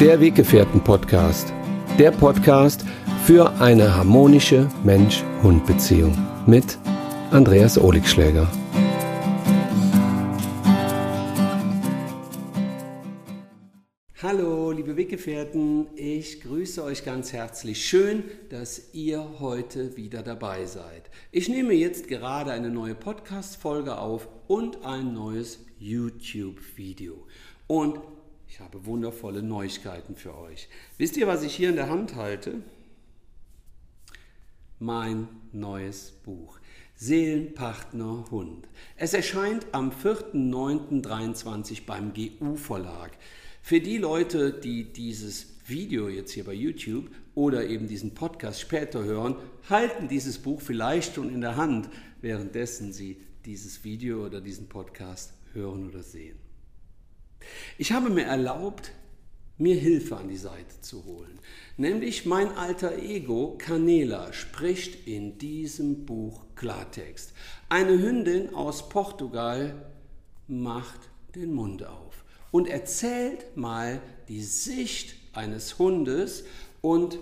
Der Weggefährten-Podcast. Der Podcast für eine harmonische Mensch-Hund-Beziehung mit Andreas Oligschläger. Hallo, liebe Weggefährten, ich grüße euch ganz herzlich. Schön, dass ihr heute wieder dabei seid. Ich nehme jetzt gerade eine neue Podcast-Folge auf und ein neues YouTube-Video. Und ich habe wundervolle Neuigkeiten für euch. Wisst ihr, was ich hier in der Hand halte? Mein neues Buch. Seelenpartner Hund. Es erscheint am 4.9.23 beim GU Verlag. Für die Leute, die dieses Video jetzt hier bei YouTube oder eben diesen Podcast später hören, halten dieses Buch vielleicht schon in der Hand, währenddessen sie dieses Video oder diesen Podcast hören oder sehen. Ich habe mir erlaubt, mir Hilfe an die Seite zu holen. Nämlich mein alter Ego, Canela, spricht in diesem Buch Klartext. Eine Hündin aus Portugal macht den Mund auf und erzählt mal die Sicht eines Hundes und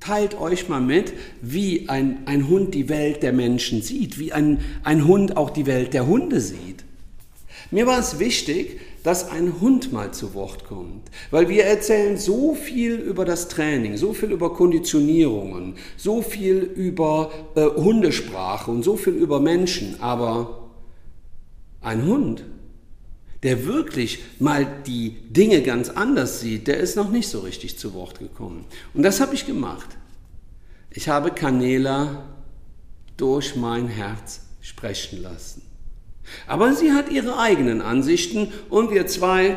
teilt euch mal mit, wie ein, ein Hund die Welt der Menschen sieht, wie ein, ein Hund auch die Welt der Hunde sieht. Mir war es wichtig, dass ein Hund mal zu Wort kommt. Weil wir erzählen so viel über das Training, so viel über Konditionierungen, so viel über äh, Hundesprache und so viel über Menschen. Aber ein Hund, der wirklich mal die Dinge ganz anders sieht, der ist noch nicht so richtig zu Wort gekommen. Und das habe ich gemacht. Ich habe Canela durch mein Herz sprechen lassen. Aber sie hat ihre eigenen Ansichten und wir zwei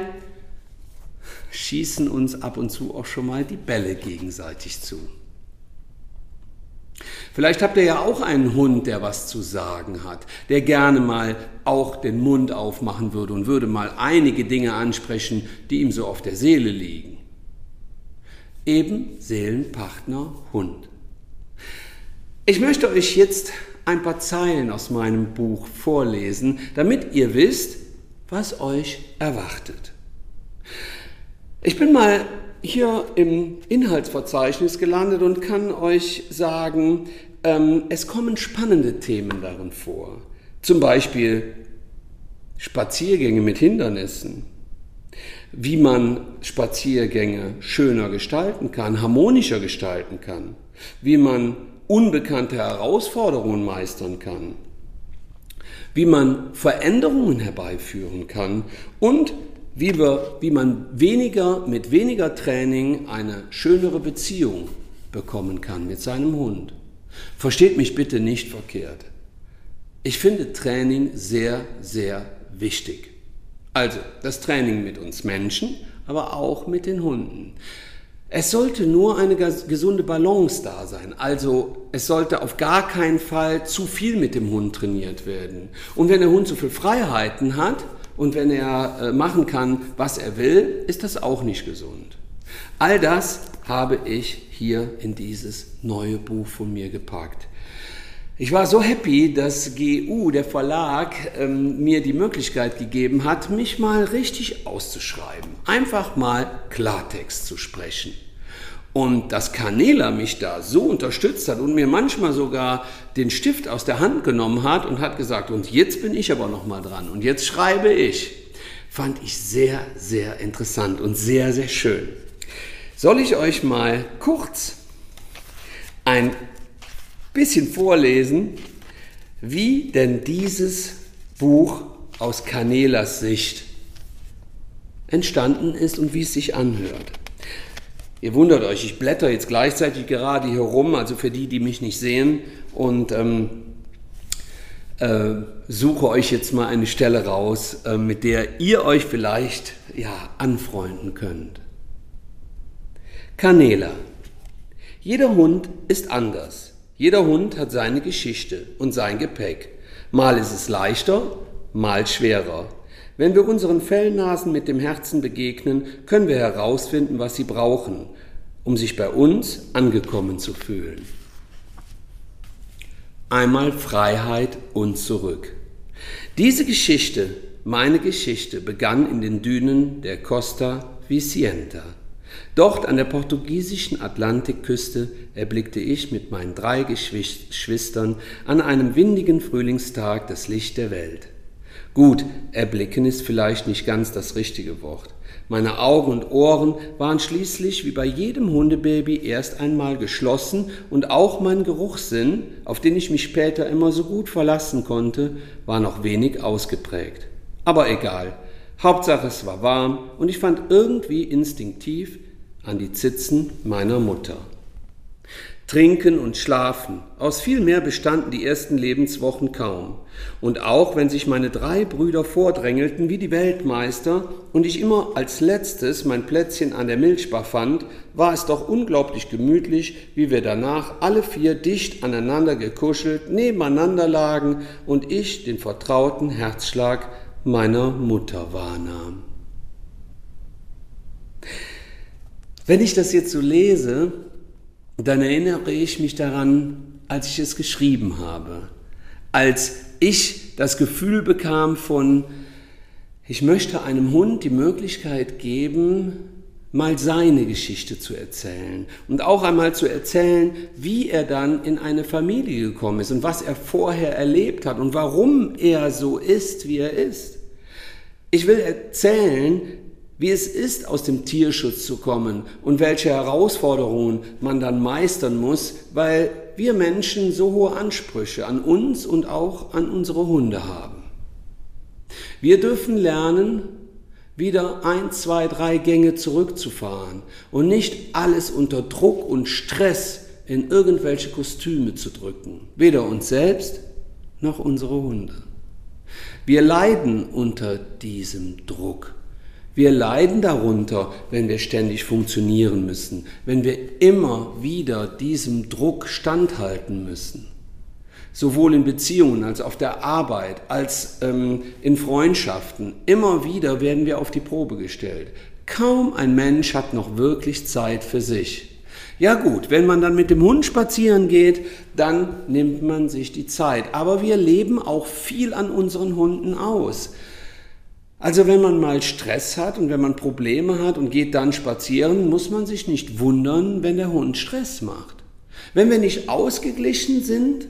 schießen uns ab und zu auch schon mal die Bälle gegenseitig zu. Vielleicht habt ihr ja auch einen Hund, der was zu sagen hat, der gerne mal auch den Mund aufmachen würde und würde mal einige Dinge ansprechen, die ihm so auf der Seele liegen. Eben Seelenpartner Hund. Ich möchte euch jetzt ein paar Zeilen aus meinem Buch vorlesen, damit ihr wisst, was euch erwartet. Ich bin mal hier im Inhaltsverzeichnis gelandet und kann euch sagen, ähm, es kommen spannende Themen darin vor. Zum Beispiel Spaziergänge mit Hindernissen, wie man Spaziergänge schöner gestalten kann, harmonischer gestalten kann, wie man unbekannte Herausforderungen meistern kann, wie man Veränderungen herbeiführen kann und wie, wir, wie man weniger, mit weniger Training eine schönere Beziehung bekommen kann mit seinem Hund. Versteht mich bitte nicht verkehrt. Ich finde Training sehr, sehr wichtig. Also das Training mit uns Menschen, aber auch mit den Hunden. Es sollte nur eine gesunde Balance da sein. Also es sollte auf gar keinen Fall zu viel mit dem Hund trainiert werden. Und wenn der Hund zu viel Freiheiten hat und wenn er äh, machen kann, was er will, ist das auch nicht gesund. All das habe ich hier in dieses neue Buch von mir gepackt. Ich war so happy, dass GU, der Verlag, ähm, mir die Möglichkeit gegeben hat, mich mal richtig auszuschreiben. Einfach mal Klartext zu sprechen. Und dass Canela mich da so unterstützt hat und mir manchmal sogar den Stift aus der Hand genommen hat und hat gesagt, und jetzt bin ich aber noch mal dran und jetzt schreibe ich, fand ich sehr, sehr interessant und sehr, sehr schön. Soll ich euch mal kurz ein bisschen vorlesen, wie denn dieses Buch aus Canelas Sicht entstanden ist und wie es sich anhört. Ihr wundert euch, ich blätter jetzt gleichzeitig gerade hier rum, also für die, die mich nicht sehen, und ähm, äh, suche euch jetzt mal eine Stelle raus, äh, mit der ihr euch vielleicht ja, anfreunden könnt. Canela. Jeder Hund ist anders. Jeder Hund hat seine Geschichte und sein Gepäck. Mal ist es leichter, mal schwerer. Wenn wir unseren Fellnasen mit dem Herzen begegnen, können wir herausfinden, was sie brauchen, um sich bei uns angekommen zu fühlen. Einmal Freiheit und zurück. Diese Geschichte, meine Geschichte, begann in den Dünen der Costa Vicienta. Dort an der portugiesischen Atlantikküste erblickte ich mit meinen drei Geschwistern an einem windigen Frühlingstag das Licht der Welt. Gut, erblicken ist vielleicht nicht ganz das richtige Wort. Meine Augen und Ohren waren schließlich wie bei jedem Hundebaby erst einmal geschlossen und auch mein Geruchssinn, auf den ich mich später immer so gut verlassen konnte, war noch wenig ausgeprägt. Aber egal. Hauptsache es war warm und ich fand irgendwie instinktiv an die Zitzen meiner Mutter. Trinken und Schlafen. Aus viel mehr bestanden die ersten Lebenswochen kaum. Und auch wenn sich meine drei Brüder vordrängelten wie die Weltmeister und ich immer als letztes mein Plätzchen an der Milchbar fand, war es doch unglaublich gemütlich, wie wir danach alle vier dicht aneinander gekuschelt nebeneinander lagen und ich den vertrauten Herzschlag meiner Mutter wahrnahm. Wenn ich das jetzt so lese, dann erinnere ich mich daran, als ich es geschrieben habe, als ich das Gefühl bekam von, ich möchte einem Hund die Möglichkeit geben, mal seine Geschichte zu erzählen und auch einmal zu erzählen, wie er dann in eine Familie gekommen ist und was er vorher erlebt hat und warum er so ist, wie er ist. Ich will erzählen, wie es ist, aus dem Tierschutz zu kommen und welche Herausforderungen man dann meistern muss, weil wir Menschen so hohe Ansprüche an uns und auch an unsere Hunde haben. Wir dürfen lernen, wieder ein, zwei, drei Gänge zurückzufahren und nicht alles unter Druck und Stress in irgendwelche Kostüme zu drücken, weder uns selbst noch unsere Hunde. Wir leiden unter diesem Druck. Wir leiden darunter, wenn wir ständig funktionieren müssen, wenn wir immer wieder diesem Druck standhalten müssen. Sowohl in Beziehungen als auf der Arbeit, als ähm, in Freundschaften. Immer wieder werden wir auf die Probe gestellt. Kaum ein Mensch hat noch wirklich Zeit für sich. Ja gut, wenn man dann mit dem Hund spazieren geht, dann nimmt man sich die Zeit. Aber wir leben auch viel an unseren Hunden aus. Also wenn man mal Stress hat und wenn man Probleme hat und geht dann spazieren, muss man sich nicht wundern, wenn der Hund Stress macht. Wenn wir nicht ausgeglichen sind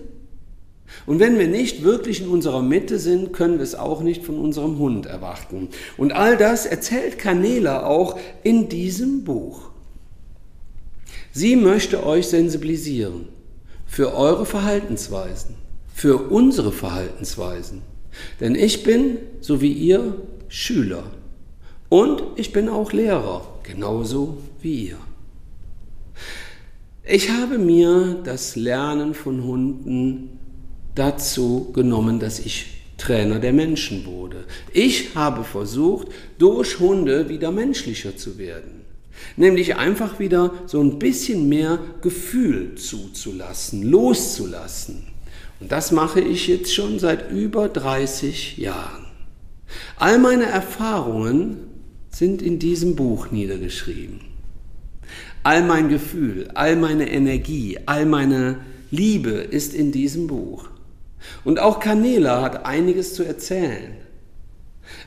und wenn wir nicht wirklich in unserer Mitte sind, können wir es auch nicht von unserem Hund erwarten. Und all das erzählt Canela auch in diesem Buch. Sie möchte euch sensibilisieren für eure Verhaltensweisen, für unsere Verhaltensweisen. Denn ich bin, so wie ihr, Schüler. Und ich bin auch Lehrer, genauso wie ihr. Ich habe mir das Lernen von Hunden dazu genommen, dass ich Trainer der Menschen wurde. Ich habe versucht, durch Hunde wieder menschlicher zu werden. Nämlich einfach wieder so ein bisschen mehr Gefühl zuzulassen, loszulassen. Und das mache ich jetzt schon seit über 30 Jahren. All meine Erfahrungen sind in diesem Buch niedergeschrieben. All mein Gefühl, all meine Energie, all meine Liebe ist in diesem Buch. Und auch Canela hat einiges zu erzählen.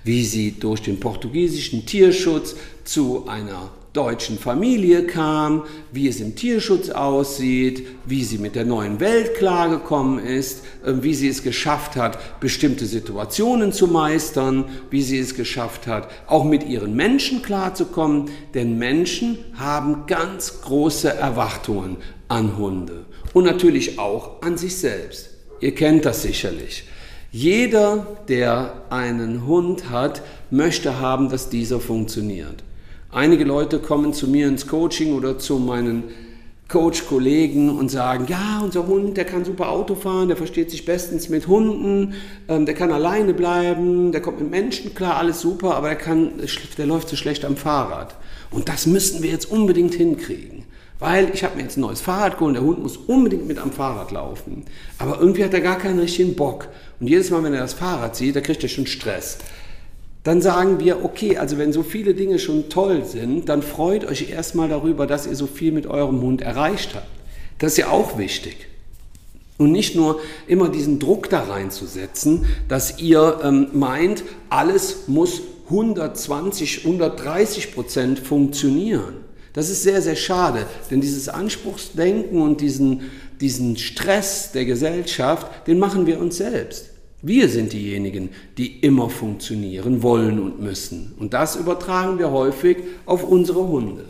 Wie sie durch den portugiesischen Tierschutz zu einer deutschen Familie kam, wie es im Tierschutz aussieht, wie sie mit der neuen Welt klargekommen ist, ähm, wie sie es geschafft hat, bestimmte Situationen zu meistern, wie sie es geschafft hat, auch mit ihren Menschen klarzukommen. Denn Menschen haben ganz große Erwartungen an Hunde und natürlich auch an sich selbst. Ihr kennt das sicherlich. Jeder, der einen Hund hat, möchte haben, dass dieser funktioniert. Einige Leute kommen zu mir ins Coaching oder zu meinen Coach-Kollegen und sagen, ja, unser Hund, der kann super Auto fahren, der versteht sich bestens mit Hunden, ähm, der kann alleine bleiben, der kommt mit Menschen klar, alles super, aber der, kann, der läuft so schlecht am Fahrrad. Und das müssten wir jetzt unbedingt hinkriegen. Weil ich habe mir jetzt ein neues Fahrrad geholt, der Hund muss unbedingt mit am Fahrrad laufen. Aber irgendwie hat er gar keinen richtigen Bock. Und jedes Mal, wenn er das Fahrrad sieht, da kriegt er schon Stress dann sagen wir, okay, also wenn so viele Dinge schon toll sind, dann freut euch erstmal darüber, dass ihr so viel mit eurem Hund erreicht habt. Das ist ja auch wichtig. Und nicht nur immer diesen Druck da reinzusetzen, dass ihr ähm, meint, alles muss 120, 130 Prozent funktionieren. Das ist sehr, sehr schade, denn dieses Anspruchsdenken und diesen, diesen Stress der Gesellschaft, den machen wir uns selbst. Wir sind diejenigen, die immer funktionieren wollen und müssen. Und das übertragen wir häufig auf unsere Hunde.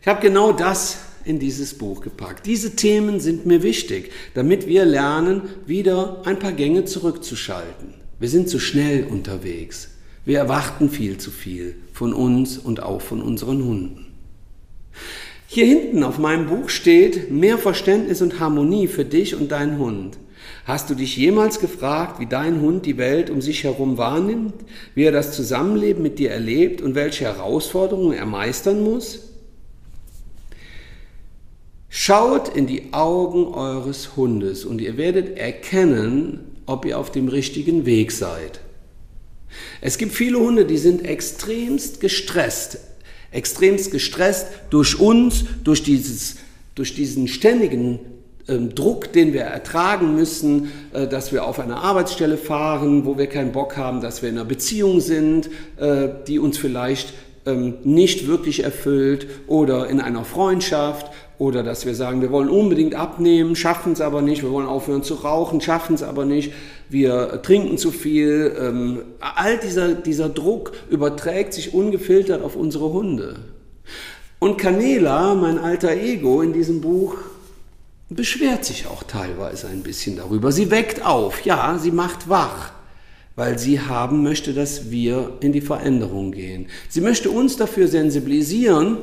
Ich habe genau das in dieses Buch gepackt. Diese Themen sind mir wichtig, damit wir lernen, wieder ein paar Gänge zurückzuschalten. Wir sind zu schnell unterwegs. Wir erwarten viel zu viel von uns und auch von unseren Hunden. Hier hinten auf meinem Buch steht mehr Verständnis und Harmonie für dich und deinen Hund. Hast du dich jemals gefragt, wie dein Hund die Welt um sich herum wahrnimmt, wie er das Zusammenleben mit dir erlebt und welche Herausforderungen er meistern muss? Schaut in die Augen eures Hundes und ihr werdet erkennen, ob ihr auf dem richtigen Weg seid. Es gibt viele Hunde, die sind extremst gestresst, extremst gestresst durch uns, durch, dieses, durch diesen ständigen ähm, Druck, den wir ertragen müssen, äh, dass wir auf eine Arbeitsstelle fahren, wo wir keinen Bock haben, dass wir in einer Beziehung sind, äh, die uns vielleicht ähm, nicht wirklich erfüllt oder in einer Freundschaft oder dass wir sagen, wir wollen unbedingt abnehmen, schaffen es aber nicht, wir wollen aufhören zu rauchen, schaffen es aber nicht, wir trinken zu viel. Ähm, all dieser, dieser Druck überträgt sich ungefiltert auf unsere Hunde. Und Canela, mein alter Ego in diesem Buch, beschwert sich auch teilweise ein bisschen darüber. Sie weckt auf, ja, sie macht wach, weil sie haben möchte, dass wir in die Veränderung gehen. Sie möchte uns dafür sensibilisieren,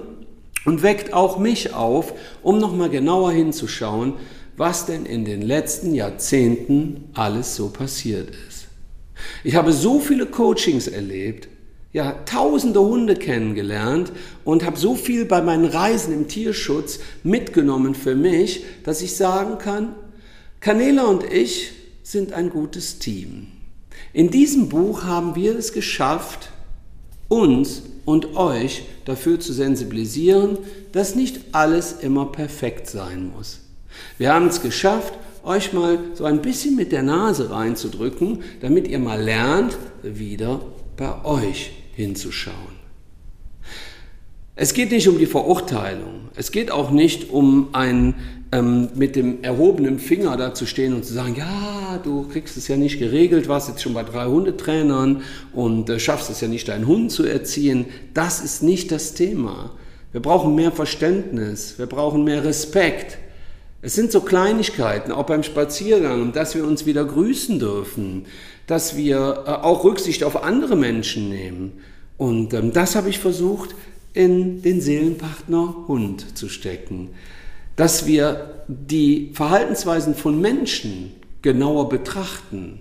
und weckt auch mich auf, um nochmal genauer hinzuschauen, was denn in den letzten Jahrzehnten alles so passiert ist. Ich habe so viele Coachings erlebt, ja, tausende Hunde kennengelernt und habe so viel bei meinen Reisen im Tierschutz mitgenommen für mich, dass ich sagen kann, Canela und ich sind ein gutes Team. In diesem Buch haben wir es geschafft, uns und euch dafür zu sensibilisieren, dass nicht alles immer perfekt sein muss. Wir haben es geschafft, euch mal so ein bisschen mit der Nase reinzudrücken, damit ihr mal lernt, wieder bei euch hinzuschauen. Es geht nicht um die Verurteilung. Es geht auch nicht um ein ähm, mit dem erhobenen Finger da zu stehen und zu sagen, ja, du kriegst es ja nicht geregelt, warst jetzt schon bei drei Hundetrainern und äh, schaffst es ja nicht, deinen Hund zu erziehen. Das ist nicht das Thema. Wir brauchen mehr Verständnis, wir brauchen mehr Respekt. Es sind so Kleinigkeiten, auch beim Spaziergang, dass wir uns wieder grüßen dürfen, dass wir äh, auch Rücksicht auf andere Menschen nehmen. Und ähm, das habe ich versucht, in den Seelenpartner Hund zu stecken. Dass wir die Verhaltensweisen von Menschen genauer betrachten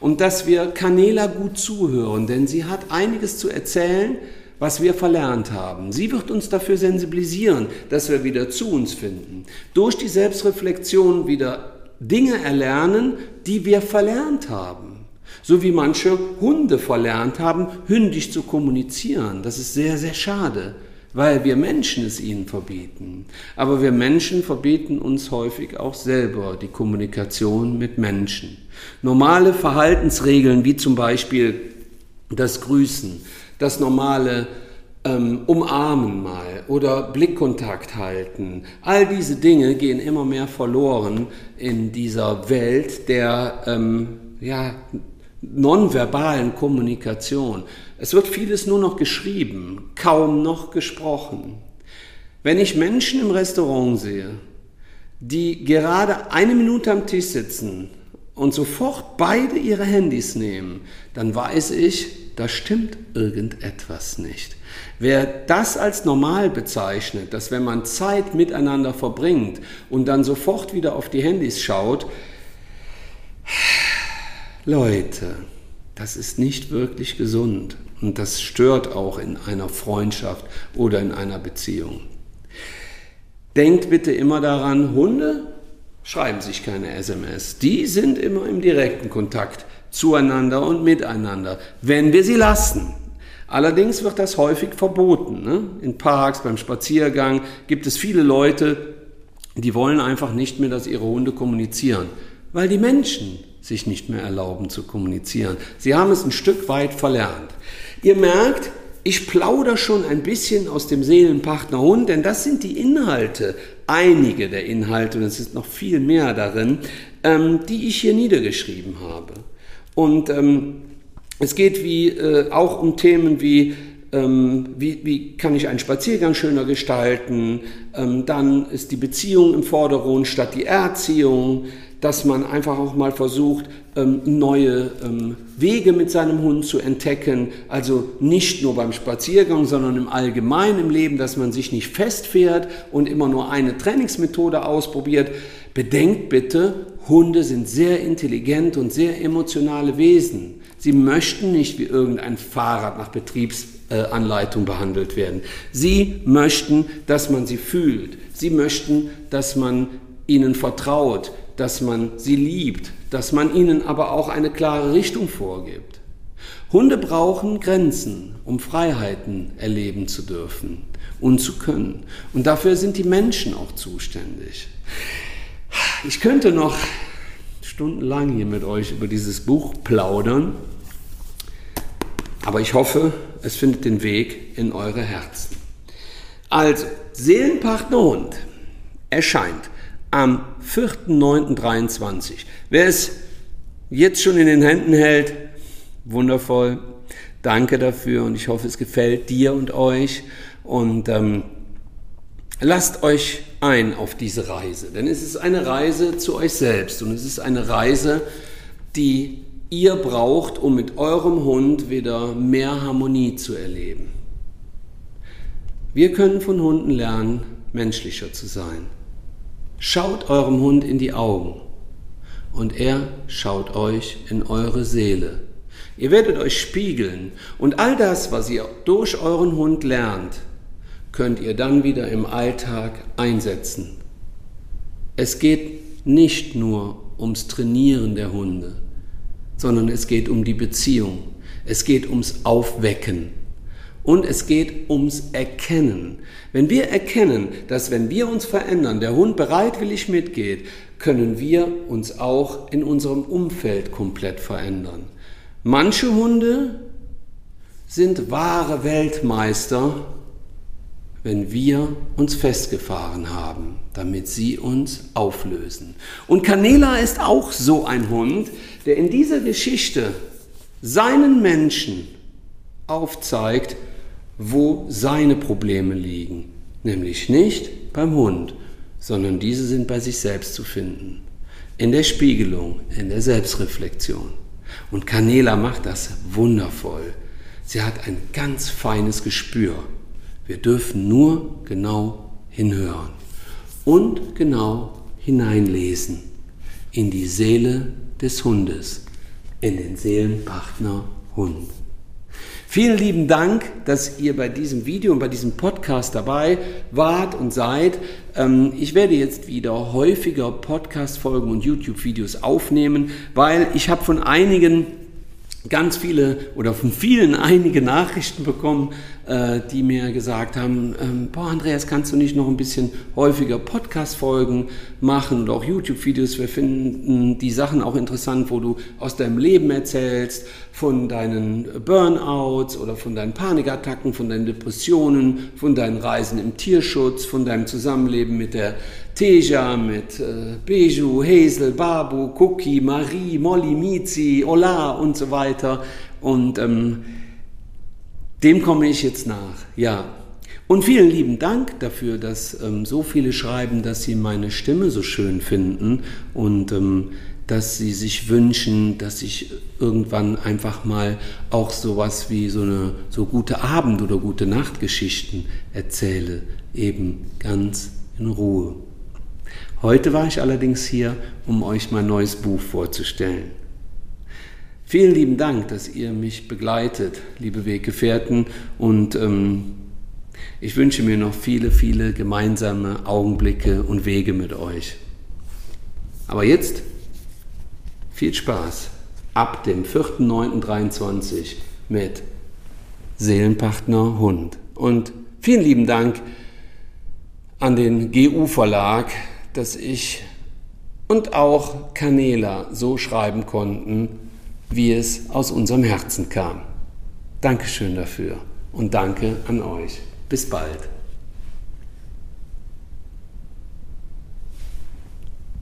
und dass wir Canela gut zuhören, denn sie hat einiges zu erzählen, was wir verlernt haben. Sie wird uns dafür sensibilisieren, dass wir wieder zu uns finden. Durch die Selbstreflexion wieder Dinge erlernen, die wir verlernt haben. So wie manche Hunde verlernt haben, hündisch zu kommunizieren. Das ist sehr, sehr schade, weil wir Menschen es ihnen verbieten. Aber wir Menschen verbieten uns häufig auch selber die Kommunikation mit Menschen. Normale Verhaltensregeln wie zum Beispiel das Grüßen, das normale ähm, Umarmen mal oder Blickkontakt halten. All diese Dinge gehen immer mehr verloren in dieser Welt der ähm, ja, nonverbalen Kommunikation. Es wird vieles nur noch geschrieben, kaum noch gesprochen. Wenn ich Menschen im Restaurant sehe, die gerade eine Minute am Tisch sitzen und sofort beide ihre Handys nehmen, dann weiß ich, da stimmt irgendetwas nicht. Wer das als normal bezeichnet, dass wenn man Zeit miteinander verbringt und dann sofort wieder auf die Handys schaut, Leute, das ist nicht wirklich gesund und das stört auch in einer Freundschaft oder in einer Beziehung. Denkt bitte immer daran, Hunde schreiben sich keine SMS. Die sind immer im direkten Kontakt zueinander und miteinander, wenn wir sie lassen. Allerdings wird das häufig verboten. Ne? In Parks, beim Spaziergang gibt es viele Leute, die wollen einfach nicht mehr, dass ihre Hunde kommunizieren, weil die Menschen sich nicht mehr erlauben zu kommunizieren. Sie haben es ein Stück weit verlernt. Ihr merkt, ich plaudere schon ein bisschen aus dem Seelenpartner Hund, denn das sind die Inhalte, einige der Inhalte, und es ist noch viel mehr darin, ähm, die ich hier niedergeschrieben habe. Und ähm, es geht wie, äh, auch um Themen wie, ähm, wie, wie, kann ich einen Spaziergang schöner gestalten, ähm, dann ist die Beziehung im Vordergrund statt die Erziehung, dass man einfach auch mal versucht, ähm, neue ähm, Wege mit seinem Hund zu entdecken. Also nicht nur beim Spaziergang, sondern im Allgemeinen im Leben, dass man sich nicht festfährt und immer nur eine Trainingsmethode ausprobiert. Bedenkt bitte, Hunde sind sehr intelligent und sehr emotionale Wesen. Sie möchten nicht wie irgendein Fahrrad nach Betriebsanleitung behandelt werden. Sie möchten, dass man sie fühlt. Sie möchten, dass man ihnen vertraut dass man sie liebt, dass man ihnen aber auch eine klare Richtung vorgibt. Hunde brauchen Grenzen, um Freiheiten erleben zu dürfen und zu können. Und dafür sind die Menschen auch zuständig. Ich könnte noch stundenlang hier mit euch über dieses Buch plaudern, aber ich hoffe, es findet den Weg in eure Herzen. Also, Seelenpartner Hund erscheint am 4.9.23. Wer es jetzt schon in den Händen hält, wundervoll. Danke dafür und ich hoffe, es gefällt dir und euch. Und ähm, lasst euch ein auf diese Reise, denn es ist eine Reise zu euch selbst und es ist eine Reise, die ihr braucht, um mit eurem Hund wieder mehr Harmonie zu erleben. Wir können von Hunden lernen, menschlicher zu sein. Schaut eurem Hund in die Augen und er schaut euch in eure Seele. Ihr werdet euch spiegeln und all das, was ihr durch euren Hund lernt, könnt ihr dann wieder im Alltag einsetzen. Es geht nicht nur ums Trainieren der Hunde, sondern es geht um die Beziehung. Es geht ums Aufwecken und es geht ums Erkennen. Wenn wir erkennen, dass wenn wir uns verändern, der Hund bereitwillig mitgeht, können wir uns auch in unserem Umfeld komplett verändern. Manche Hunde sind wahre Weltmeister, wenn wir uns festgefahren haben, damit sie uns auflösen. Und Canela ist auch so ein Hund, der in dieser Geschichte seinen Menschen aufzeigt, wo seine Probleme liegen, nämlich nicht beim Hund, sondern diese sind bei sich selbst zu finden, in der Spiegelung, in der Selbstreflexion. Und Canela macht das wundervoll. Sie hat ein ganz feines Gespür. Wir dürfen nur genau hinhören und genau hineinlesen in die Seele des Hundes, in den Seelenpartner Hund. Vielen lieben Dank, dass ihr bei diesem Video und bei diesem Podcast dabei wart und seid. Ähm, ich werde jetzt wieder häufiger Podcast-Folgen und YouTube-Videos aufnehmen, weil ich habe von einigen ganz viele oder von vielen einige Nachrichten bekommen, äh, die mir gesagt haben, ähm, boah Andreas, kannst du nicht noch ein bisschen häufiger Podcast-Folgen machen oder auch YouTube-Videos? Wir finden die Sachen auch interessant, wo du aus deinem Leben erzählst, von deinen Burnouts oder von deinen Panikattacken, von deinen Depressionen, von deinen Reisen im Tierschutz, von deinem Zusammenleben mit der Teja, mit äh, Beju, Hazel, Babu, Cookie, Marie, Molly, Mizi, Ola und so weiter. Und ähm, dem komme ich jetzt nach, ja. Und vielen lieben Dank dafür, dass ähm, so viele schreiben, dass sie meine Stimme so schön finden und ähm, dass sie sich wünschen, dass ich irgendwann einfach mal auch sowas wie so eine so gute Abend- oder gute Nachtgeschichten erzähle, eben ganz in Ruhe. Heute war ich allerdings hier, um euch mein neues Buch vorzustellen. Vielen lieben Dank, dass ihr mich begleitet, liebe Weggefährten, und ähm, ich wünsche mir noch viele, viele gemeinsame Augenblicke und Wege mit euch. Aber jetzt viel Spaß ab dem 4.9.23 mit Seelenpartner Hund. Und vielen lieben Dank an den GU Verlag, dass ich und auch Canela so schreiben konnten, wie es aus unserem Herzen kam. Dankeschön dafür und danke an euch. Bis bald.